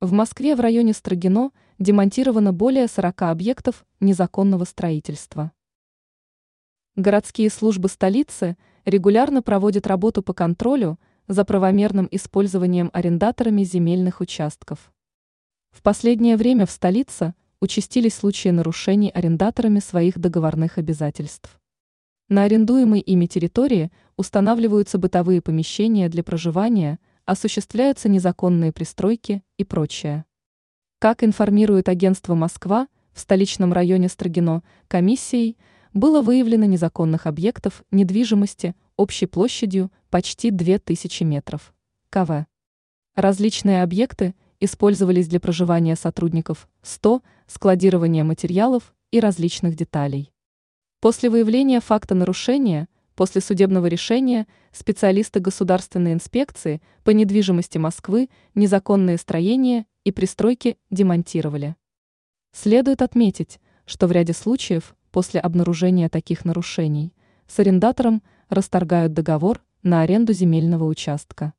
В Москве в районе Строгино демонтировано более 40 объектов незаконного строительства. Городские службы столицы регулярно проводят работу по контролю за правомерным использованием арендаторами земельных участков. В последнее время в столице участились случаи нарушений арендаторами своих договорных обязательств. На арендуемой ими территории устанавливаются бытовые помещения для проживания – осуществляются незаконные пристройки и прочее. Как информирует агентство «Москва», в столичном районе Строгино комиссией было выявлено незаконных объектов недвижимости общей площадью почти 2000 метров. КВ. Различные объекты использовались для проживания сотрудников 100, складирования материалов и различных деталей. После выявления факта нарушения – После судебного решения специалисты Государственной инспекции по недвижимости Москвы незаконные строения и пристройки демонтировали. Следует отметить, что в ряде случаев после обнаружения таких нарушений с арендатором расторгают договор на аренду земельного участка.